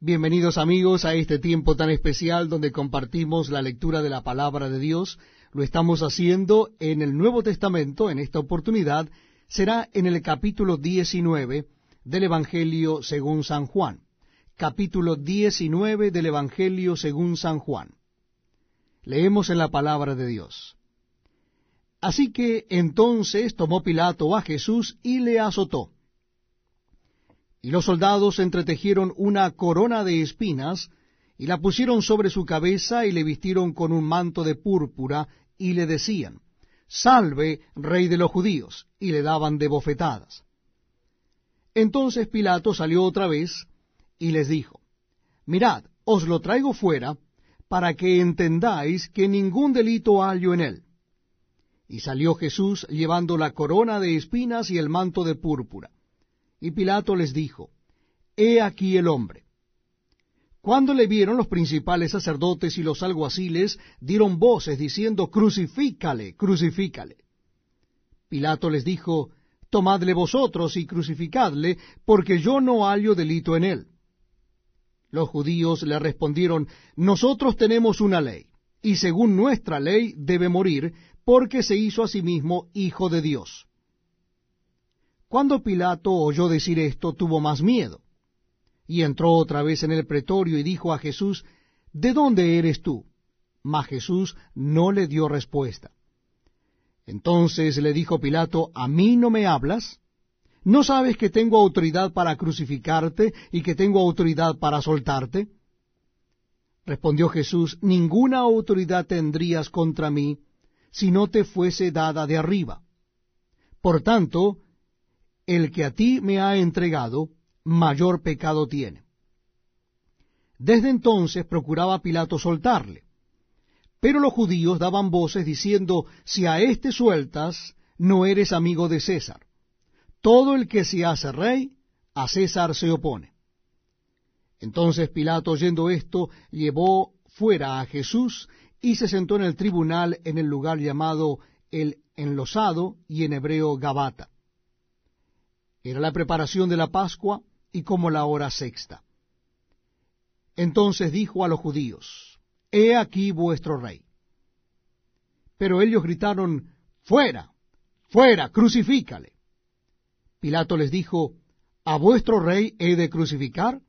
Bienvenidos amigos a este tiempo tan especial donde compartimos la lectura de la palabra de Dios. Lo estamos haciendo en el Nuevo Testamento. En esta oportunidad será en el capítulo 19 del Evangelio según San Juan. Capítulo 19 del Evangelio según San Juan. Leemos en la palabra de Dios. Así que entonces tomó Pilato a Jesús y le azotó y los soldados entretejieron una corona de espinas, y la pusieron sobre su cabeza, y le vistieron con un manto de púrpura, y le decían, Salve, rey de los judíos, y le daban de bofetadas. Entonces Pilato salió otra vez, y les dijo, Mirad, os lo traigo fuera, para que entendáis que ningún delito hallo en él. Y salió Jesús llevando la corona de espinas y el manto de púrpura. Y Pilato les dijo, He aquí el hombre. Cuando le vieron los principales sacerdotes y los alguaciles, dieron voces diciendo, Crucifícale, crucifícale. Pilato les dijo, Tomadle vosotros y crucificadle, porque yo no hallo delito en él. Los judíos le respondieron, Nosotros tenemos una ley, y según nuestra ley debe morir, porque se hizo a sí mismo hijo de Dios. Cuando Pilato oyó decir esto, tuvo más miedo, y entró otra vez en el pretorio y dijo a Jesús, ¿De dónde eres tú? Mas Jesús no le dio respuesta. Entonces le dijo Pilato, ¿A mí no me hablas? ¿No sabes que tengo autoridad para crucificarte y que tengo autoridad para soltarte? Respondió Jesús, Ninguna autoridad tendrías contra mí si no te fuese dada de arriba. Por tanto, el que a ti me ha entregado, mayor pecado tiene. Desde entonces procuraba Pilato soltarle. Pero los judíos daban voces diciendo, si a éste sueltas, no eres amigo de César. Todo el que se hace rey, a César se opone. Entonces Pilato, oyendo esto, llevó fuera a Jesús y se sentó en el tribunal en el lugar llamado el enlosado y en hebreo Gabata. Era la preparación de la Pascua y como la hora sexta. Entonces dijo a los judíos, He aquí vuestro rey. Pero ellos gritaron, Fuera, fuera, crucifícale. Pilato les dijo, ¿A vuestro rey he de crucificar?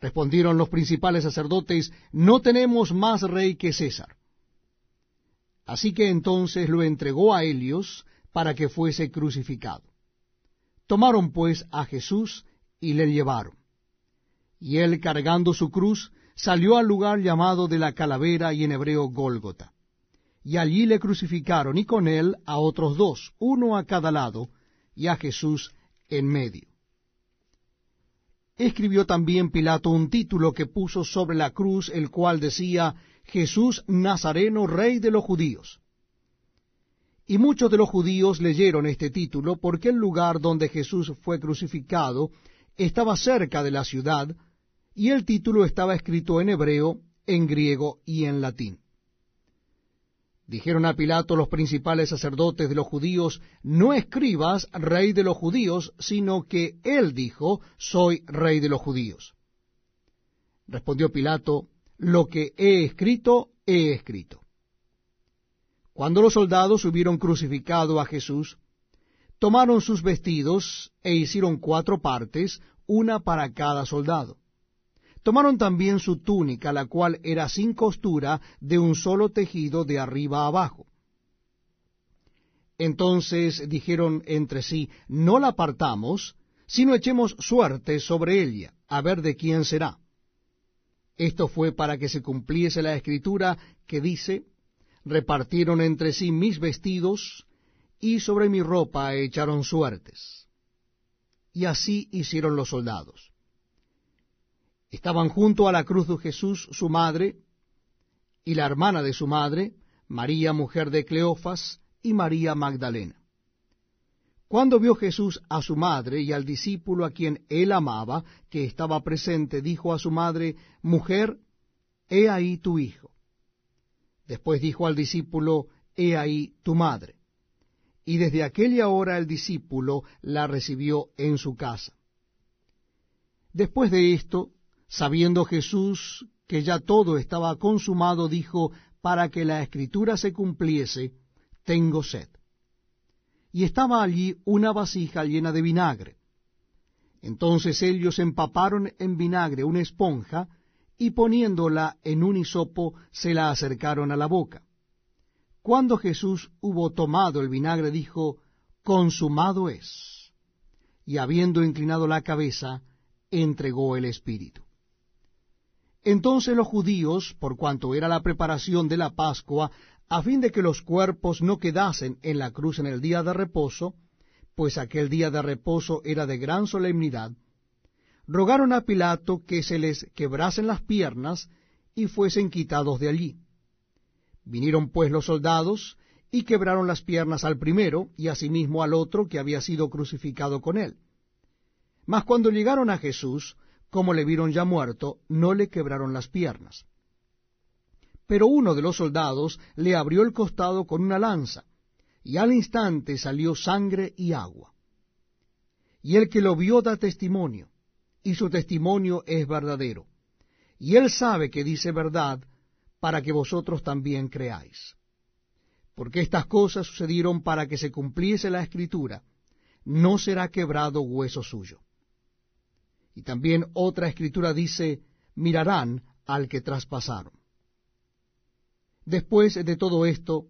Respondieron los principales sacerdotes, No tenemos más rey que César. Así que entonces lo entregó a Helios para que fuese crucificado. Tomaron pues a Jesús y le llevaron. Y él, cargando su cruz, salió al lugar llamado de la calavera y en hebreo Gólgota. Y allí le crucificaron, y con él a otros dos, uno a cada lado, y a Jesús en medio. Escribió también Pilato un título que puso sobre la cruz, el cual decía, Jesús Nazareno, Rey de los Judíos. Y muchos de los judíos leyeron este título porque el lugar donde Jesús fue crucificado estaba cerca de la ciudad, y el título estaba escrito en hebreo, en griego y en latín. Dijeron a Pilato los principales sacerdotes de los judíos, no escribas rey de los judíos, sino que él dijo, soy rey de los judíos. Respondió Pilato, lo que he escrito, he escrito. Cuando los soldados hubieron crucificado a Jesús, tomaron sus vestidos e hicieron cuatro partes, una para cada soldado. Tomaron también su túnica, la cual era sin costura, de un solo tejido de arriba abajo. Entonces dijeron entre sí, no la partamos, sino echemos suerte sobre ella, a ver de quién será. Esto fue para que se cumpliese la escritura que dice, repartieron entre sí mis vestidos, y sobre mi ropa echaron suertes. Y así hicieron los soldados. Estaban junto a la cruz de Jesús su madre, y la hermana de su madre, María mujer de Cleofas, y María Magdalena. Cuando vio Jesús a su madre y al discípulo a quien él amaba, que estaba presente, dijo a su madre, Mujer, he ahí tu hijo. Después dijo al discípulo, He ahí tu madre. Y desde aquella hora el discípulo la recibió en su casa. Después de esto, Sabiendo Jesús que ya todo estaba consumado, dijo, para que la escritura se cumpliese, tengo sed. Y estaba allí una vasija llena de vinagre. Entonces ellos empaparon en vinagre una esponja, y poniéndola en un hisopo se la acercaron a la boca. Cuando Jesús hubo tomado el vinagre, dijo, Consumado es. Y habiendo inclinado la cabeza, entregó el Espíritu. Entonces los judíos, por cuanto era la preparación de la Pascua, a fin de que los cuerpos no quedasen en la cruz en el día de reposo, pues aquel día de reposo era de gran solemnidad, rogaron a Pilato que se les quebrasen las piernas y fuesen quitados de allí. Vinieron pues los soldados y quebraron las piernas al primero y asimismo al otro que había sido crucificado con él. Mas cuando llegaron a Jesús, como le vieron ya muerto, no le quebraron las piernas. Pero uno de los soldados le abrió el costado con una lanza, y al instante salió sangre y agua. Y el que lo vio da testimonio, y su testimonio es verdadero. Y él sabe que dice verdad, para que vosotros también creáis. Porque estas cosas sucedieron para que se cumpliese la escritura, no será quebrado hueso suyo. Y también otra escritura dice, mirarán al que traspasaron. Después de todo esto,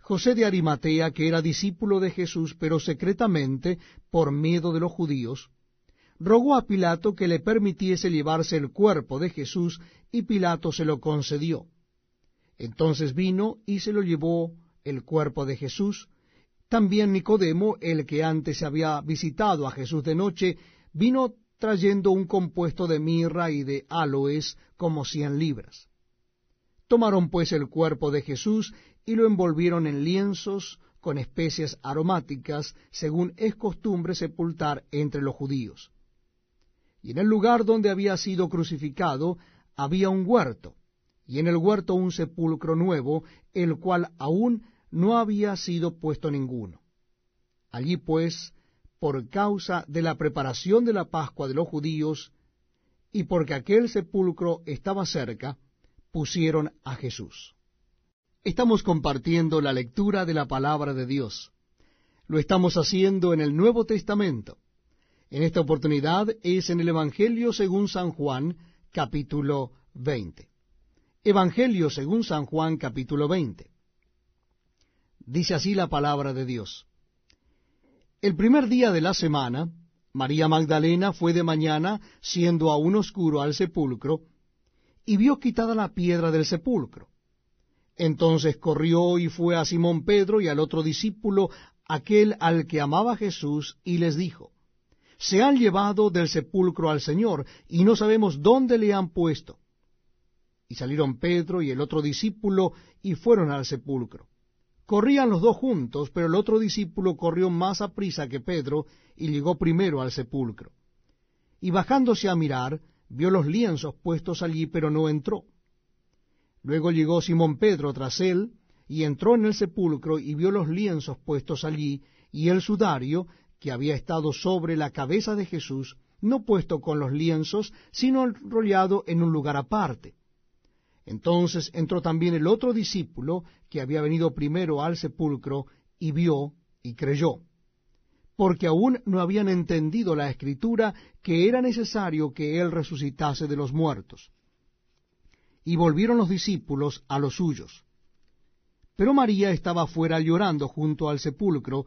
José de Arimatea, que era discípulo de Jesús, pero secretamente, por miedo de los judíos, rogó a Pilato que le permitiese llevarse el cuerpo de Jesús, y Pilato se lo concedió. Entonces vino y se lo llevó el cuerpo de Jesús. También Nicodemo, el que antes había visitado a Jesús de noche, vino trayendo un compuesto de mirra y de aloes como cien libras. Tomaron pues el cuerpo de Jesús y lo envolvieron en lienzos con especias aromáticas, según es costumbre sepultar entre los judíos. Y en el lugar donde había sido crucificado había un huerto, y en el huerto un sepulcro nuevo, el cual aún no había sido puesto ninguno. Allí pues, por causa de la preparación de la Pascua de los judíos, y porque aquel sepulcro estaba cerca, pusieron a Jesús. Estamos compartiendo la lectura de la palabra de Dios. Lo estamos haciendo en el Nuevo Testamento. En esta oportunidad es en el Evangelio según San Juan, capítulo 20. Evangelio según San Juan capítulo 20. Dice así la palabra de Dios. El primer día de la semana, María Magdalena fue de mañana, siendo aún oscuro, al sepulcro, y vio quitada la piedra del sepulcro. Entonces corrió y fue a Simón Pedro y al otro discípulo, aquel al que amaba Jesús, y les dijo, Se han llevado del sepulcro al Señor, y no sabemos dónde le han puesto. Y salieron Pedro y el otro discípulo y fueron al sepulcro. Corrían los dos juntos, pero el otro discípulo corrió más a prisa que Pedro y llegó primero al sepulcro. Y bajándose a mirar, vio los lienzos puestos allí, pero no entró. Luego llegó Simón Pedro tras él, y entró en el sepulcro y vio los lienzos puestos allí, y el sudario que había estado sobre la cabeza de Jesús, no puesto con los lienzos, sino enrollado en un lugar aparte. Entonces entró también el otro discípulo que había venido primero al sepulcro y vio y creyó, porque aún no habían entendido la escritura que era necesario que él resucitase de los muertos. Y volvieron los discípulos a los suyos. Pero María estaba fuera llorando junto al sepulcro,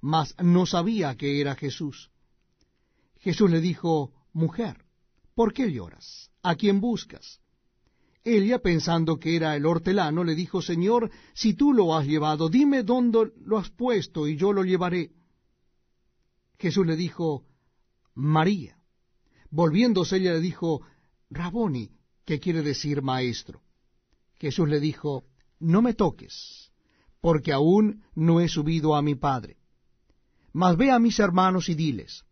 mas no sabía que era Jesús. Jesús le dijo, Mujer, ¿por qué lloras? ¿A quién buscas? Ella, pensando que era el hortelano, le dijo, Señor, si tú lo has llevado, dime dónde lo has puesto y yo lo llevaré. Jesús le dijo, María. Volviéndose ella le dijo, Raboni, que quiere decir maestro. Jesús le dijo, No me toques, porque aún no he subido a mi Padre. Mas ve a mis hermanos y diles,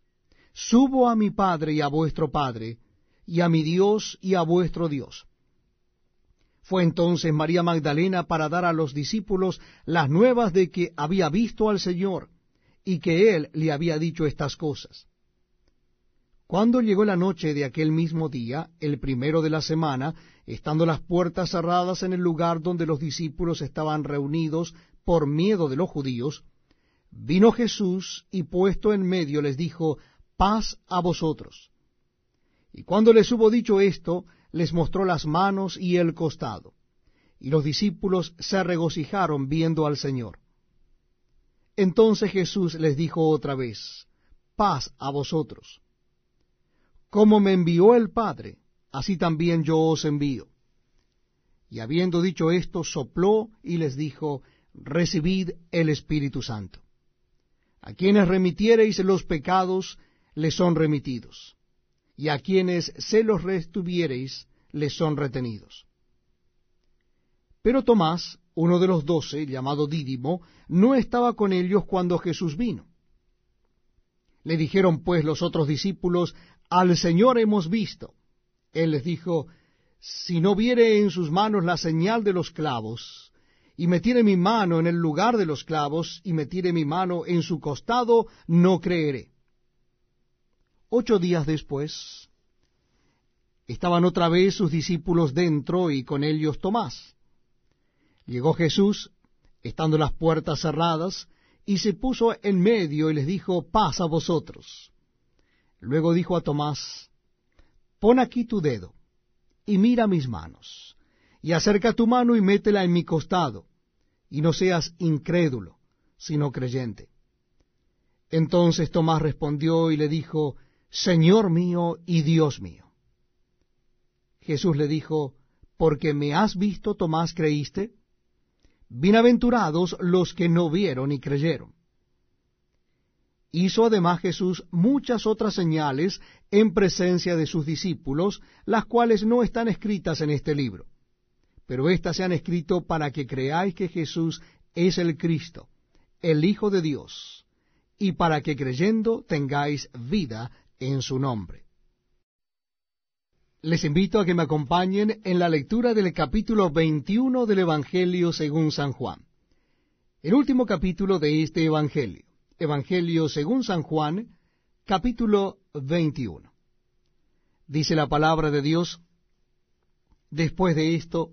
Subo a mi Padre y a vuestro Padre, y a mi Dios y a vuestro Dios. Fue entonces María Magdalena para dar a los discípulos las nuevas de que había visto al Señor, y que él le había dicho estas cosas. Cuando llegó la noche de aquel mismo día, el primero de la semana, estando las puertas cerradas en el lugar donde los discípulos estaban reunidos por miedo de los judíos, vino Jesús y puesto en medio les dijo, paz a vosotros. Y cuando les hubo dicho esto, les mostró las manos y el costado. Y los discípulos se regocijaron viendo al Señor. Entonces Jesús les dijo otra vez, paz a vosotros. Como me envió el Padre, así también yo os envío. Y habiendo dicho esto, sopló y les dijo, Recibid el Espíritu Santo. A quienes remitiereis los pecados, les son remitidos, y a quienes se los retuviereis, les son retenidos. Pero Tomás, uno de los doce, llamado Dídimo, no estaba con ellos cuando Jesús vino. Le dijeron pues los otros discípulos, al Señor hemos visto. Él les dijo, si no viere en sus manos la señal de los clavos, y metiere mi mano en el lugar de los clavos, y metiere mi mano en su costado, no creeré. Ocho días después, estaban otra vez sus discípulos dentro y con ellos Tomás. Llegó Jesús, estando las puertas cerradas, y se puso en medio y les dijo, paz a vosotros. Luego dijo a Tomás, Pon aquí tu dedo, y mira mis manos, y acerca tu mano y métela en mi costado, y no seas incrédulo, sino creyente. Entonces Tomás respondió y le dijo, Señor mío y Dios mío. Jesús le dijo, Porque me has visto, Tomás, creíste. Bienaventurados los que no vieron y creyeron. Hizo además Jesús muchas otras señales en presencia de sus discípulos, las cuales no están escritas en este libro. Pero éstas se han escrito para que creáis que Jesús es el Cristo, el Hijo de Dios, y para que creyendo tengáis vida en su nombre. Les invito a que me acompañen en la lectura del capítulo 21 del Evangelio según San Juan, el último capítulo de este Evangelio. Evangelio según San Juan, capítulo 21. Dice la palabra de Dios, después de esto,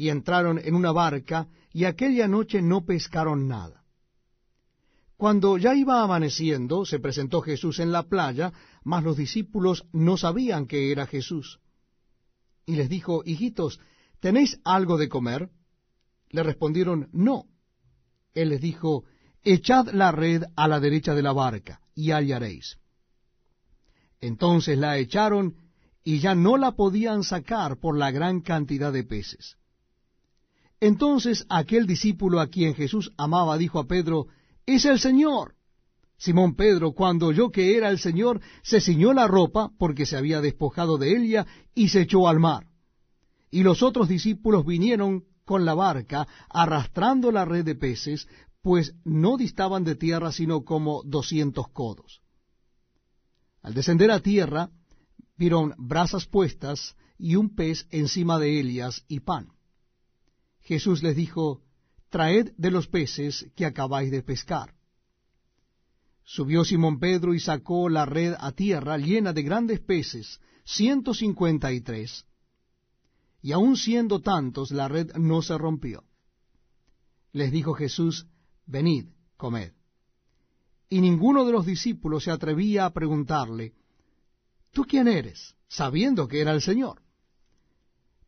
y entraron en una barca, y aquella noche no pescaron nada. Cuando ya iba amaneciendo, se presentó Jesús en la playa, mas los discípulos no sabían que era Jesús. Y les dijo, hijitos, ¿tenéis algo de comer? Le respondieron, no. Él les dijo, echad la red a la derecha de la barca, y hallaréis. Entonces la echaron, y ya no la podían sacar por la gran cantidad de peces. Entonces aquel discípulo a quien Jesús amaba dijo a Pedro, Es el Señor. Simón Pedro, cuando oyó que era el Señor, se ciñó la ropa, porque se había despojado de ella, y se echó al mar. Y los otros discípulos vinieron con la barca, arrastrando la red de peces, pues no distaban de tierra sino como doscientos codos. Al descender a tierra, vieron brasas puestas y un pez encima de ellas y pan. Jesús les dijo, Traed de los peces que acabáis de pescar. Subió Simón Pedro y sacó la red a tierra llena de grandes peces, ciento cincuenta y tres. Y aun siendo tantos, la red no se rompió. Les dijo Jesús, venid, comed. Y ninguno de los discípulos se atrevía a preguntarle, ¿tú quién eres? sabiendo que era el Señor.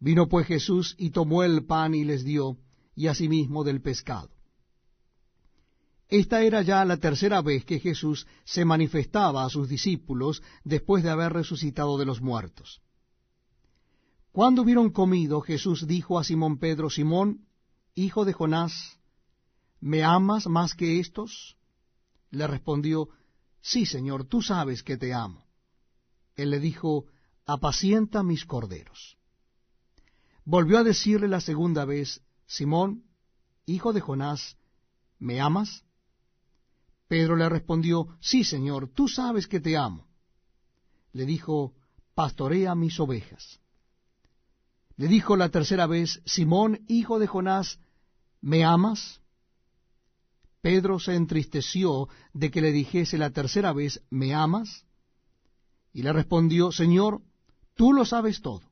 Vino pues Jesús y tomó el pan y les dio, y asimismo del pescado. Esta era ya la tercera vez que Jesús se manifestaba a sus discípulos después de haber resucitado de los muertos. Cuando hubieron comido, Jesús dijo a Simón Pedro, Simón, hijo de Jonás, ¿me amas más que estos? Le respondió, Sí, Señor, tú sabes que te amo. Él le dijo, Apacienta mis corderos. Volvió a decirle la segunda vez, Simón, hijo de Jonás, ¿me amas? Pedro le respondió, Sí, Señor, tú sabes que te amo. Le dijo, Pastorea mis ovejas. Le dijo la tercera vez, Simón, hijo de Jonás, ¿me amas? Pedro se entristeció de que le dijese la tercera vez, ¿me amas? Y le respondió, Señor, tú lo sabes todo.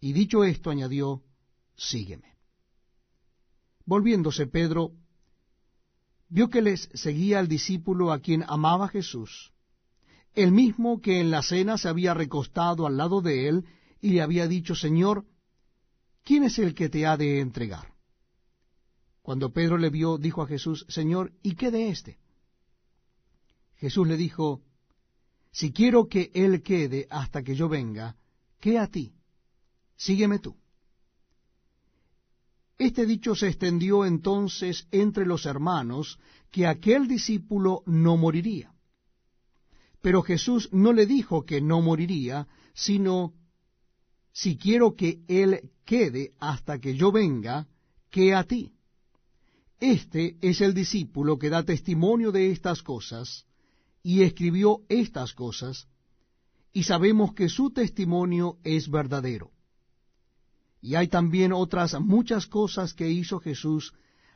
Y dicho esto añadió, sígueme. Volviéndose Pedro, vio que les seguía el discípulo a quien amaba Jesús, el mismo que en la cena se había recostado al lado de él y le había dicho, Señor, ¿quién es el que te ha de entregar? Cuando Pedro le vio, dijo a Jesús, Señor, ¿y qué de éste? Jesús le dijo, Si quiero que él quede hasta que yo venga, ¿qué a ti? Sígueme tú. Este dicho se extendió entonces entre los hermanos que aquel discípulo no moriría. Pero Jesús no le dijo que no moriría, sino, si quiero que él quede hasta que yo venga, ¿qué a ti? Este es el discípulo que da testimonio de estas cosas, y escribió estas cosas, y sabemos que su testimonio es verdadero. Y hay también otras muchas cosas que hizo Jesús,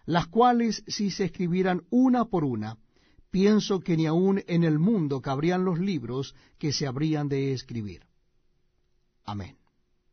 las cuales si se escribieran una por una, pienso que ni aun en el mundo cabrían los libros que se habrían de escribir. Amén.